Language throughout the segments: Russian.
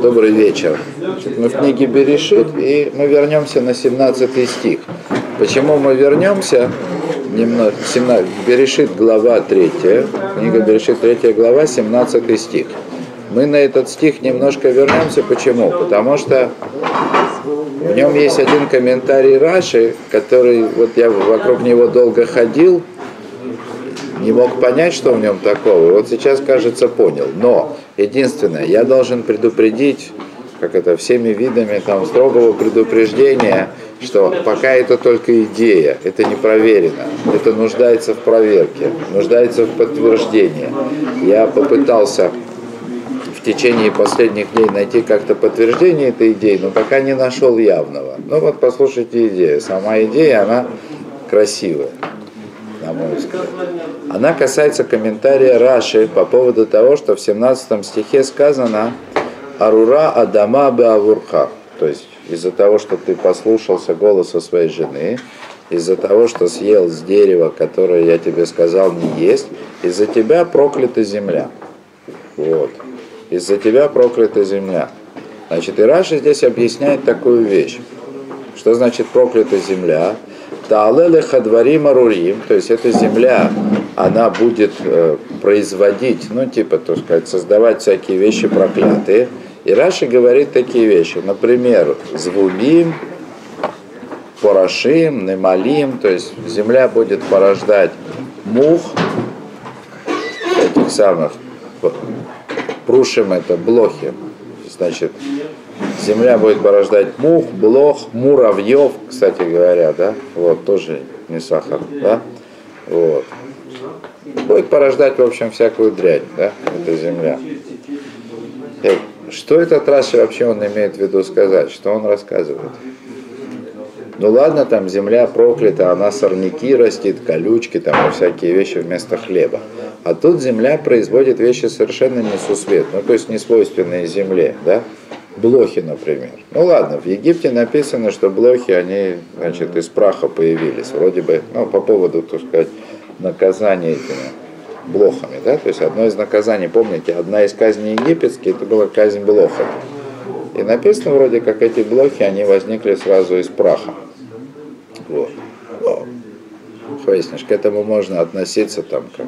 Добрый вечер. Мы в книге Берешит, и мы вернемся на 17 стих. Почему мы вернемся? Немного, 17, Берешит, глава 3, книга Берешит, 3 глава, 17 стих. Мы на этот стих немножко вернемся. Почему? Потому что в нем есть один комментарий Раши, который, вот я вокруг него долго ходил, не мог понять, что в нем такого. Вот сейчас, кажется, понял. Но единственное, я должен предупредить, как это, всеми видами там строгого предупреждения, что пока это только идея, это не проверено, это нуждается в проверке, нуждается в подтверждении. Я попытался в течение последних дней найти как-то подтверждение этой идеи, но пока не нашел явного. Ну вот послушайте идею. Сама идея, она красивая на мой взгляд. Она касается комментария Раши по поводу того, что в 17 стихе сказано «Арура Адама Беавурха», то есть из-за того, что ты послушался голоса своей жены, из-за того, что съел с дерева, которое я тебе сказал не есть, из-за тебя проклята земля. Вот. Из-за тебя проклята земля. Значит, и Раша здесь объясняет такую вещь. Что значит проклята земля? Таалеле хадварим арурим, то есть эта земля, она будет э, производить, ну типа, так сказать, создавать всякие вещи проклятые. И Раши говорит такие вещи, например, звулим, порошим, немалим, то есть земля будет порождать мух, этих самых, прушим это блохи, значит, земля будет порождать мух, блох, муравьев, кстати говоря, да, вот, тоже не сахар, да, вот. Будет порождать, в общем, всякую дрянь, да, эта земля. И что этот Раши вообще он имеет в виду сказать, что он рассказывает? Ну ладно, там земля проклята, она сорняки растит, колючки, там всякие вещи вместо хлеба. А тут земля производит вещи совершенно несусветные, ну то есть не свойственные земле, да? Блохи, например. Ну ладно, в Египте написано, что блохи, они, значит, из праха появились, вроде бы, ну, по поводу, так сказать, наказания этими блохами, да, то есть одно из наказаний, помните, одна из казней египетских, это была казнь блохами. И написано вроде как эти блохи, они возникли сразу из праха. Вот. Ну, выяснишь, к этому можно относиться там как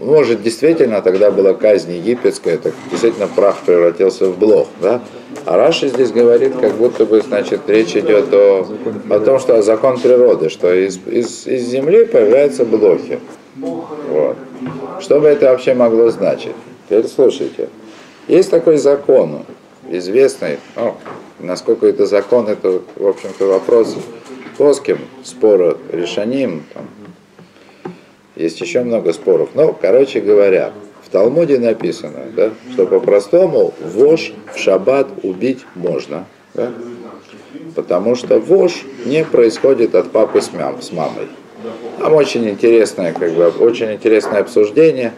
может, действительно тогда была казнь египетская, так действительно прах превратился в блох, да? А Раши здесь говорит, как будто бы, значит, речь идет о, о том, что закон природы, что из, из, из земли появляются блохи. Вот. Что бы это вообще могло значить? Теперь слушайте. Есть такой закон, известный, ну, насколько это закон, это, в общем-то, вопрос плоским, спора решанием, там, есть еще много споров. Но, короче говоря, в Талмуде написано, да, что по-простому вож в шаббат убить можно. Да? Потому что вож не происходит от папы с, мам, с мамой. Там очень интересное, как бы, очень интересное обсуждение.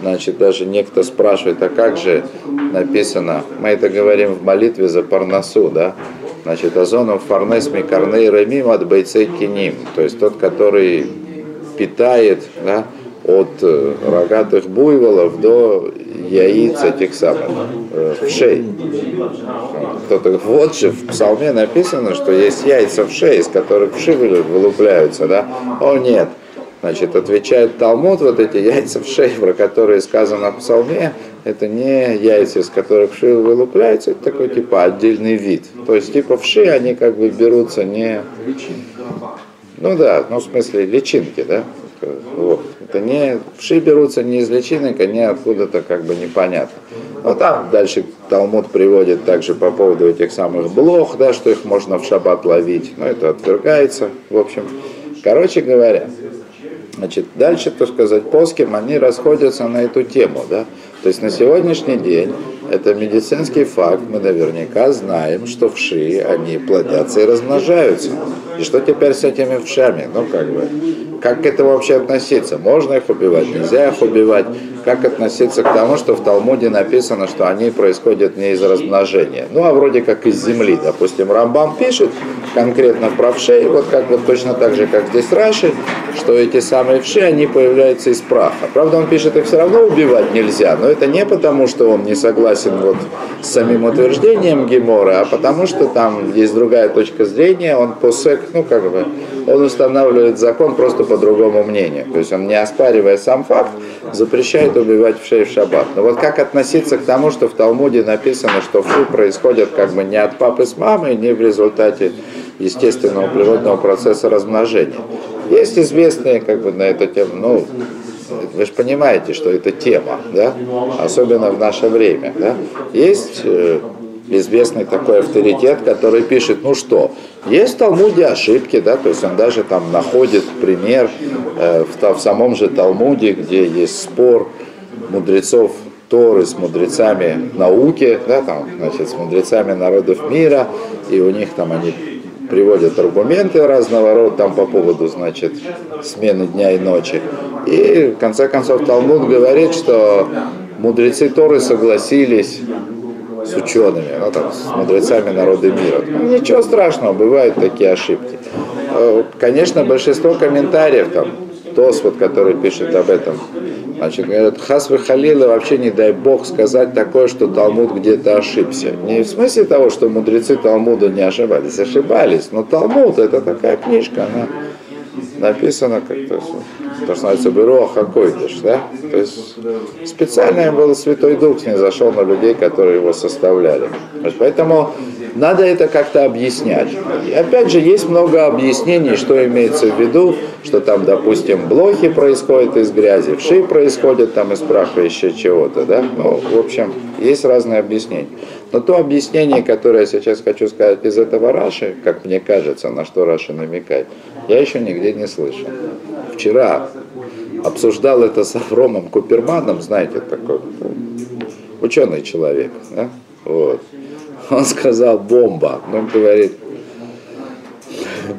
Значит, даже некто спрашивает, а как же написано, мы это говорим в молитве за Парнасу, да? Значит, Азоном Фарнес Микарней Ремим от Бойцей Киним, то есть тот, который питает да, от э, рогатых буйволов до яиц этих самых э, вшей. Кто-то вот же в псалме написано, что есть яйца вшей, из которых вши вылупляются, да? О нет, Значит, отвечает Талмуд, вот эти яйца вшей, про которые сказано в псалме, это не яйца, из которых вши вылупляются, это такой типа отдельный вид. То есть типа вши, они как бы берутся не ну да, ну в смысле личинки, да? Вот. Это не, вши берутся не из личинок, они откуда-то как бы непонятно. Но там дальше Талмуд приводит также по поводу этих самых блох, да, что их можно в шаббат ловить, но это отвергается, в общем. Короче говоря, значит, дальше, так сказать, плоским они расходятся на эту тему, да. То есть на сегодняшний день это медицинский факт, мы наверняка знаем, что вши, они плодятся и размножаются. И что теперь с этими вшами? Ну, как бы, как к этому вообще относиться? Можно их убивать, нельзя их убивать? Как относиться к тому, что в Талмуде написано, что они происходят не из размножения, ну а вроде как из земли. Допустим, Рамбам пишет конкретно про вшей, вот как вот точно так же, как здесь Раши, что эти самые вши, они появляются из праха. Правда, он пишет, их все равно убивать нельзя, но это не потому, что он не согласен вот с самим утверждением Гемора, а потому что там есть другая точка зрения, он посек, ну как бы, он устанавливает закон просто по другому мнению. То есть он, не оспаривая сам факт, запрещает убивать вшей в шаббат. Но вот как относиться к тому, что в Талмуде написано, что вши происходят как бы не от папы с мамой, не в результате естественного природного процесса размножения. Есть известные как бы на эту тему, ну, вы же понимаете, что это тема, да? особенно в наше время. Да? Есть э, известный такой авторитет, который пишет, ну что, есть в Талмуде ошибки, да, то есть он даже там находит пример э, в, в самом же Талмуде, где есть спор мудрецов Торы с мудрецами науки, да, там, значит, с мудрецами народов мира, и у них там они приводят аргументы разного рода там по поводу, значит, смены дня и ночи. И в конце концов Талмуд говорит, что мудрецы Торы согласились с учеными, ну, там, с мудрецами народа мира. Ну, ничего страшного, бывают такие ошибки. Э, конечно, большинство комментариев, там, Тос, вот, который пишет об этом, значит, говорят, Хасвы Халила вообще не дай бог сказать такое, что Талмуд где-то ошибся. Не в смысле того, что мудрецы Талмуда не ошибались, ошибались, но Талмуд это такая книжка, она написана как-то то, что называется Беруах Хакойдыш, да? То есть специально был Святой Дух не зашел на людей, которые его составляли. Поэтому надо это как-то объяснять. И опять же, есть много объяснений, что имеется в виду, что там, допустим, блохи происходят из грязи, вши происходят там из праха, еще чего-то, да? Ну, в общем, есть разные объяснения. Но то объяснение, которое я сейчас хочу сказать из этого Раши, как мне кажется, на что Раши намекает, я еще нигде не слышал. Вчера обсуждал это с Авромом Куперманом, знаете, такой ученый человек, да? вот. Он сказал бомба, но он говорит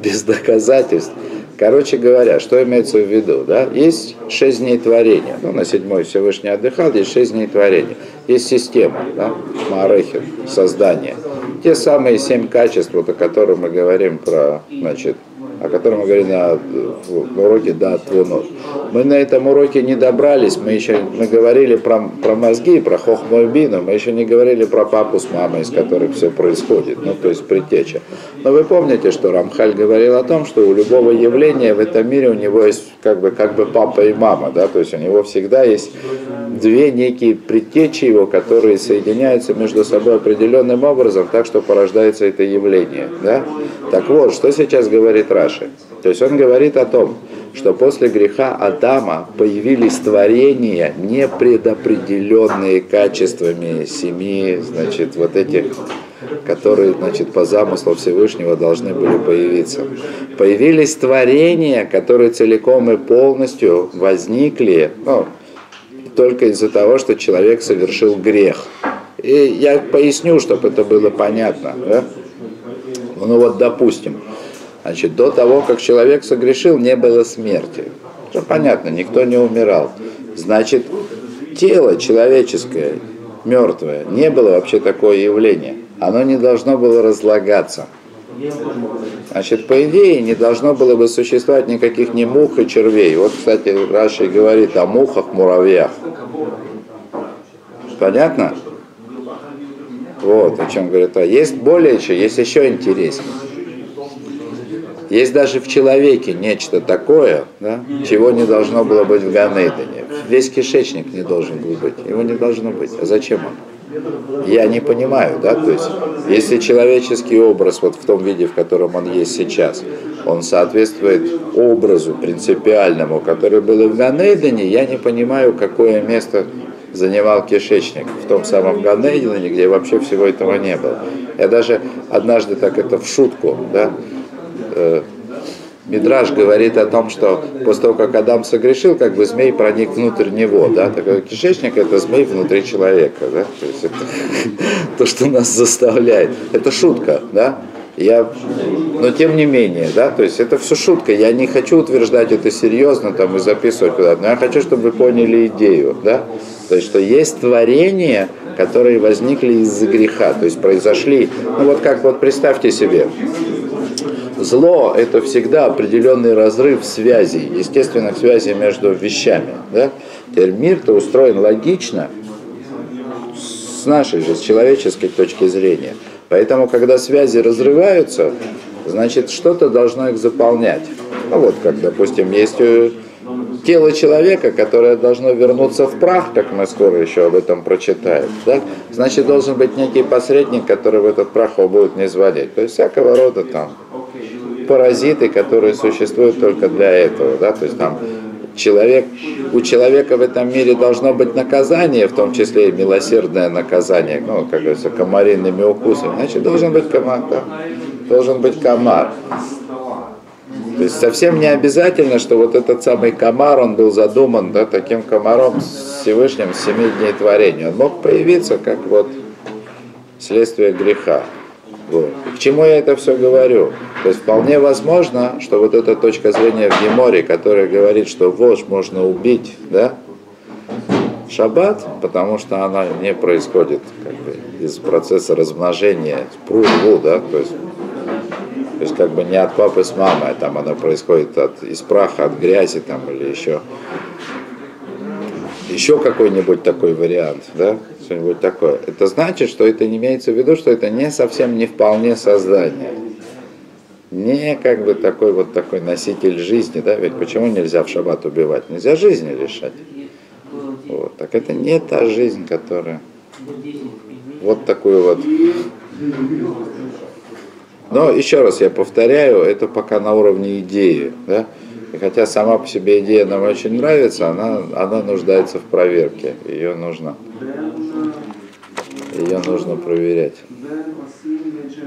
без доказательств. Короче говоря, что имеется в виду? Да? Есть шесть дней творения. Ну, на седьмой Всевышний отдыхал, есть шесть дней творения. Есть система, да? Маарехин, создание. Те самые семь качеств, вот, о которых мы говорим про, значит, о котором мы говорили на, уроке «Да, твонот». Мы на этом уроке не добрались, мы еще мы говорили про, про мозги, про хохмойбину, мы еще не говорили про папу с мамой, из которых все происходит, ну то есть предтеча. Но вы помните, что Рамхаль говорил о том, что у любого явления в этом мире у него есть как бы, как бы папа и мама, да, то есть у него всегда есть две некие предтечи его, которые соединяются между собой определенным образом, так что порождается это явление, да. Так вот, что сейчас говорит Раши? То есть он говорит о том, что после греха Адама появились творения, не предопределенные качествами семьи, значит, вот этих, которые, значит, по замыслу Всевышнего должны были появиться. Появились творения, которые целиком и полностью возникли, ну, только из-за того, что человек совершил грех. И я поясню, чтобы это было понятно. Да? Ну вот, допустим, Значит, до того, как человек согрешил, не было смерти. Все понятно, никто не умирал. Значит, тело человеческое, мертвое, не было вообще такое явление. Оно не должно было разлагаться. Значит, по идее, не должно было бы существовать никаких ни мух и червей. Вот, кстати, Раши говорит о мухах, муравьях. Понятно? Вот о чем говорит. А есть более еще, есть еще интереснее. Есть даже в человеке нечто такое, да, чего не должно было быть в Ганейдене. Весь кишечник не должен был быть, его не должно быть. А зачем он? Я не понимаю, да, то есть, если человеческий образ вот в том виде, в котором он есть сейчас, он соответствует образу принципиальному, который был в Ганейдене, я не понимаю, какое место занимал кишечник в том самом Ганейдене, где вообще всего этого не было. Я даже однажды так это в шутку, да, э, Мидраж говорит о том, что после того, как Адам согрешил, как бы змей проник внутрь него, да, такой кишечник это змей внутри человека, да, то есть это то, что нас заставляет. Это шутка, да, Я, но тем не менее, да, то есть это все шутка. Я не хочу утверждать это серьезно там и записывать куда-то, но я хочу, чтобы вы поняли идею, да. То есть, что есть творения, которые возникли из-за греха, то есть произошли, ну вот как вот представьте себе, зло – это всегда определенный разрыв связей, естественных связей между вещами. Да? Теперь мир-то устроен логично, с нашей же, с человеческой точки зрения. Поэтому, когда связи разрываются, значит, что-то должно их заполнять. Ну вот, как, допустим, есть э, тело человека, которое должно вернуться в прах, как мы скоро еще об этом прочитаем, да? значит, должен быть некий посредник, который в этот прах его будет не изводить. То есть всякого рода там паразиты, которые существуют только для этого, да, то есть там человек, у человека в этом мире должно быть наказание, в том числе и милосердное наказание, ну, как говорится, комариными укусами, значит, должен быть комар, да? должен быть комар. То есть совсем не обязательно, что вот этот самый комар, он был задуман да, таким комаром Всевышним семи дней творения. Он мог появиться как вот следствие греха. Вот. к чему я это все говорю? То есть вполне возможно, что вот эта точка зрения в Геморе, которая говорит, что вож можно убить, да, шаббат, потому что она не происходит как бы, из процесса размножения, пруву, да, то есть, то есть как бы не от папы с мамой, а там она происходит от, из праха, от грязи там или еще еще какой-нибудь такой вариант, да, что-нибудь такое. Это значит, что это не имеется в виду, что это не совсем не вполне создание не как бы такой вот такой носитель жизни, да, ведь почему нельзя в шаббат убивать? Нельзя жизни лишать. Вот. Так это не та жизнь, которая вот такую вот. Но еще раз я повторяю, это пока на уровне идеи, да. И хотя сама по себе идея нам очень нравится, она, она нуждается в проверке. Ее нужно, ее нужно проверять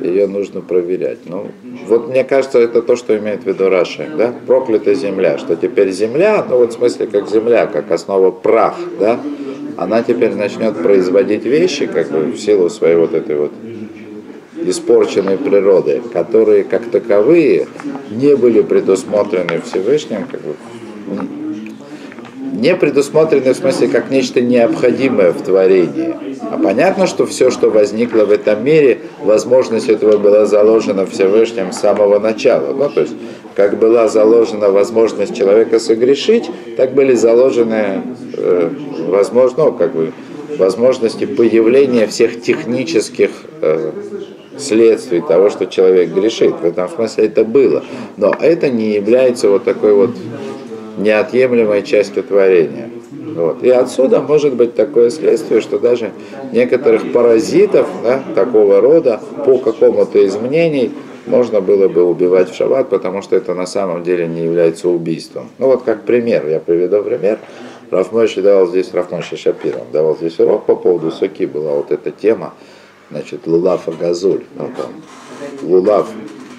ее нужно проверять. Ну, вот мне кажется, это то, что имеет в виду Раши, да? Проклятая земля, что теперь земля, ну вот в смысле как земля, как основа прах, да? Она теперь начнет производить вещи, как бы в силу своей вот этой вот испорченной природы, которые как таковые не были предусмотрены Всевышним, как бы, не предусмотрены в смысле как нечто необходимое в творении. А понятно, что все, что возникло в этом мире, возможность этого была заложена Всевышним с самого начала. Ну, то есть, как была заложена возможность человека согрешить, так были заложены э, возможно, ну, как бы, возможности появления всех технических э, следствий того, что человек грешит. В этом смысле это было. Но это не является вот такой вот неотъемлемой частью творения. Вот. И отсюда может быть такое следствие, что даже некоторых паразитов да, такого рода по какому-то из можно было бы убивать в шаббат, потому что это на самом деле не является убийством. Ну вот как пример, я приведу пример. Рафмойши давал здесь, Рафмойши Шапиров давал здесь урок по поводу соки, была вот эта тема, значит, лулав и газуль. Ну, там, лулав,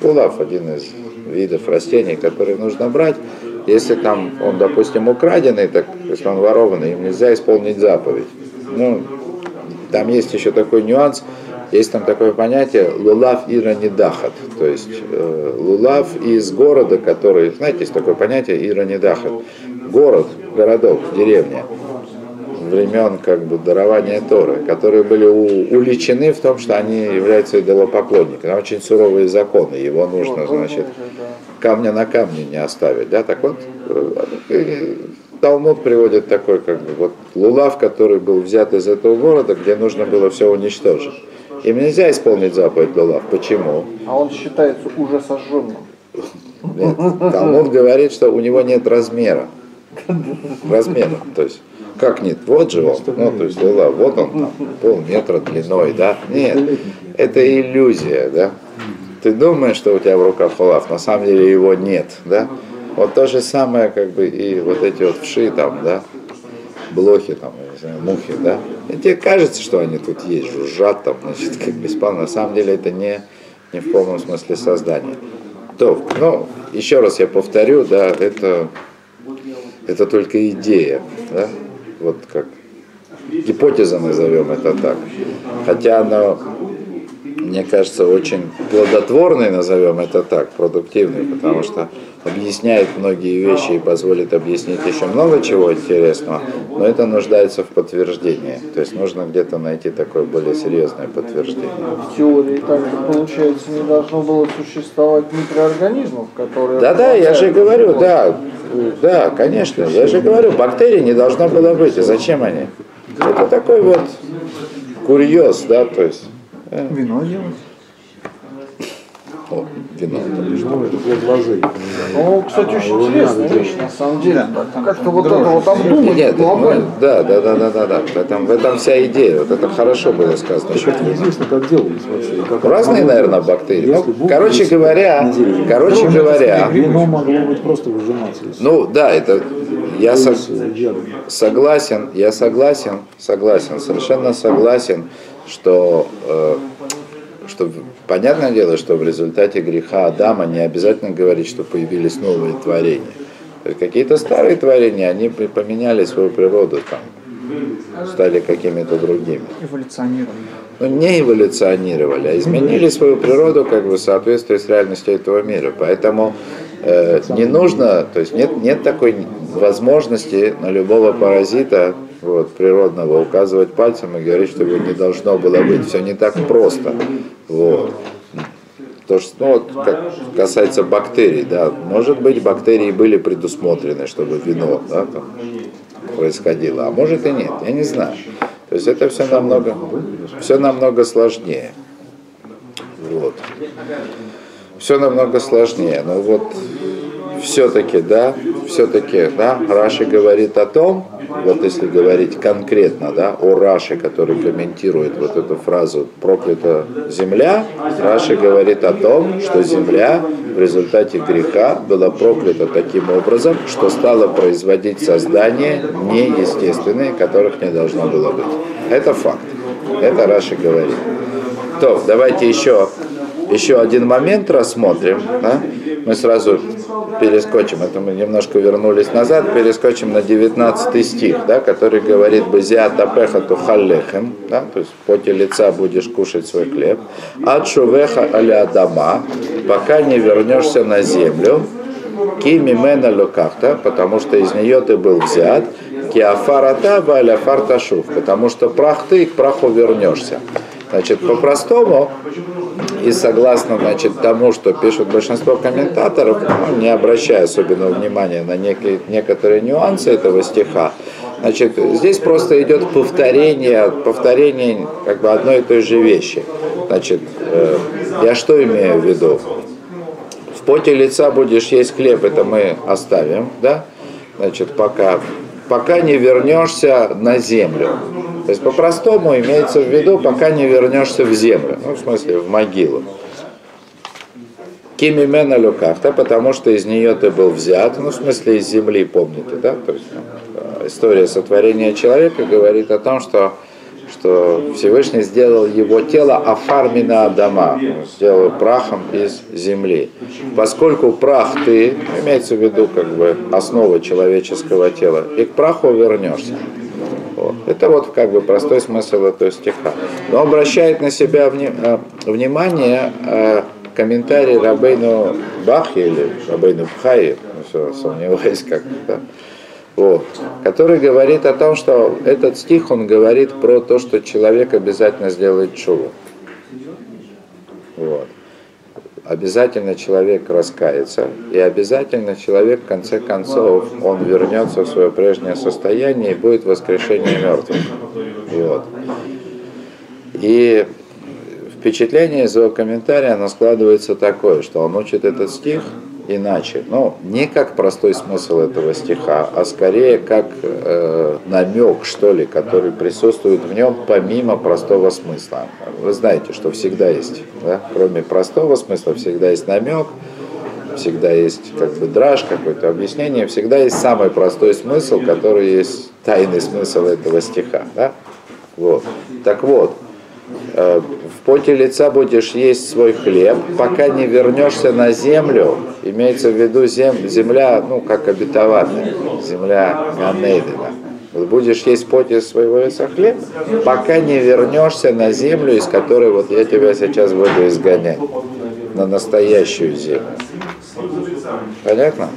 лулав один из видов растений, которые нужно брать, если там он, допустим, украденный, так если он ворованный, им нельзя исполнить заповедь. Ну, там есть еще такой нюанс, есть там такое понятие лулав ира недахат, то есть э, лулав из города, который, знаете, есть такое понятие ира недахат, город, городок, деревня, времен как бы дарования Торы, которые были у, уличены в том, что они являются идолопоклонниками. Очень суровые законы, его нужно, значит, камня на камне не оставить. Да? Так вот, э, Талмуд приводит такой, как бы, вот лулав, который был взят из этого города, где нужно было все уничтожить. Им нельзя исполнить заповедь лулав. Почему? А он считается уже сожженным. Нет, Талмуд говорит, что у него нет размера. Размера, то есть как нет? Вот же он. Ну, то есть лулав, вот он там, полметра длиной, да? Нет, это иллюзия, да? ты думаешь, что у тебя в руках хулав, на самом деле его нет, да? Вот то же самое, как бы, и вот эти вот вши там, да, блохи там, я не знаю, мухи, да? И тебе кажется, что они тут есть, жужжат там, значит, как бесплатно. На самом деле это не, не в полном смысле создания. То, ну, еще раз я повторю, да, это, это только идея, да, вот как гипотеза назовем это так. Хотя она мне кажется, очень плодотворный, назовем это так, продуктивный, потому что объясняет многие вещи и позволит объяснить еще много чего интересного, но это нуждается в подтверждении. То есть нужно где-то найти такое более серьезное подтверждение. В теории также, получается, не должно было существовать микроорганизмов, которые... Да-да, я же говорю, да, да, конечно, я же говорю, бактерий не должно было быть, и зачем они? Это такой вот курьез, да, то есть Вино делать. О, вино. Ну, плод лозы. Ну, кстати, очень его интересная вещь, на самом деле. Как-то вот это вот Нет, обдумать ну, глобально. да, да, да, да, да, да. В этом, в этом вся идея. Вот это хорошо было сказано. Еще неизвестно, как делались вообще. как Разные, наверное, бактерии. Короче говоря, короче говоря, Вино могло быть просто выжиматься. из- ну да, это я со- согласен, я согласен, согласен, совершенно согласен, что э, что понятное дело, что в результате греха Адама не обязательно говорить, что появились новые творения. Какие-то старые творения, они поменяли свою природу, там, стали какими-то другими. эволюционировали. Ну, не эволюционировали, а изменили свою природу как бы в соответствии с реальностью этого мира. Поэтому э, не нужно, то есть нет, нет такой возможности на любого паразита вот, природного указывать пальцем и говорить, что его не должно было быть. Все не так просто. Вот. То, что, ну, вот, как касается бактерий, да, может быть, бактерии были предусмотрены, чтобы вино да, там, происходило, а может и нет, я не знаю. То есть это все намного, все намного сложнее. Вот. Все намного сложнее. Но вот все-таки, да, все-таки, да, Раши говорит о том, вот если говорить конкретно, да, о Раши, который комментирует вот эту фразу «проклята земля», Раши говорит о том, что земля в результате греха была проклята таким образом, что стала производить создания неестественные, которых не должно было быть. Это факт. Это Раши говорит. То, давайте еще, еще один момент рассмотрим. Да? Мы сразу перескочим, это мы немножко вернулись назад, перескочим на 19 стих, да, который говорит «Базиа тапеха тухаллехем», да, то есть в поте лица будешь кушать свой хлеб, «Ад шувеха аля дома», пока не вернешься на землю, ки мимена лукахта, потому что из нее ты был взят, ки афарата валя фарташув, потому что прах ты к праху вернешься. Значит, по-простому, и согласно значит, тому, что пишут большинство комментаторов, ну, не обращая особенного внимания на некие, некоторые нюансы этого стиха, значит, здесь просто идет повторение, повторение как бы одной и той же вещи. Значит, э, я что имею в виду? В поте лица будешь есть хлеб, это мы оставим, да? Значит, пока, пока не вернешься на землю. То есть по-простому имеется в виду, пока не вернешься в землю, ну, в смысле, в могилу. Кимимена люкахта, потому что из нее ты был взят, ну, в смысле, из земли, помните, да? То есть ну, история сотворения человека говорит о том, что, что Всевышний сделал его тело афармина Адама, сделал прахом из земли. Поскольку прах ты, имеется в виду как бы основа человеческого тела, и к праху вернешься. Вот. Это вот как бы простой смысл этого стиха. Но обращает на себя вни- э, внимание э, комментарий Рабейну Бахи или Рабейну Бхаи, ну, все, сомневаюсь как да, вот, который говорит о том, что этот стих, он говорит про то, что человек обязательно сделает чуву. Вот. Обязательно человек раскается, и обязательно человек, в конце концов, он вернется в свое прежнее состояние и будет воскрешение мертвых. Вот. И впечатление из его комментария, оно складывается такое, что он учит этот стих иначе. Ну, не как простой смысл этого стиха, а скорее как э, намек, что ли, который присутствует в нем помимо простого смысла. Вы знаете, что всегда есть, да? кроме простого смысла, всегда есть намек, всегда есть как бы драж, какое-то объяснение, всегда есть самый простой смысл, который есть тайный смысл этого стиха. Да? Вот. Так вот, в поте лица будешь есть свой хлеб, пока не вернешься на землю, имеется в виду зем, земля, ну, как обетованная, земля Ганейдена, будешь есть из своего яйца хлеб, пока не вернешься на землю, из которой вот я тебя сейчас буду изгонять, на настоящую землю. Понятно?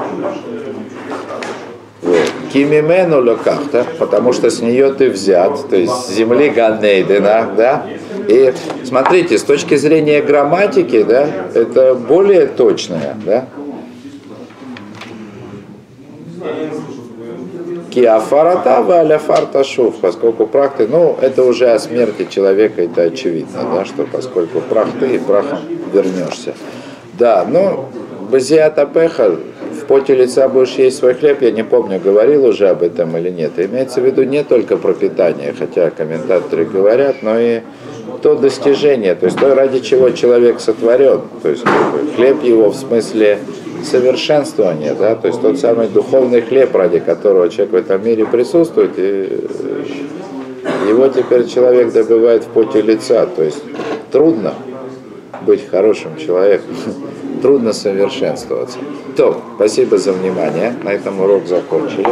Кимимену лекахта, потому что с нее ты взят, то есть с земли Ганнейдена, да? И смотрите, с точки зрения грамматики, да, это более точное, да? Киафарата валяфарта шув, поскольку прах ты, ну, это уже о смерти человека, это очевидно, да, что поскольку прах ты, и прахом вернешься. Да, ну, Базиата Пеха, в поте лица будешь есть свой хлеб, я не помню, говорил уже об этом или нет. Имеется в виду не только пропитание, хотя комментаторы говорят, но и то достижение, то есть то, ради чего человек сотворен. То есть хлеб его в смысле совершенствования, да, то есть тот самый духовный хлеб, ради которого человек в этом мире присутствует, и его теперь человек добывает в поте лица. То есть трудно быть хорошим человеком, трудно совершенствоваться. То, спасибо за внимание. На этом урок закончили.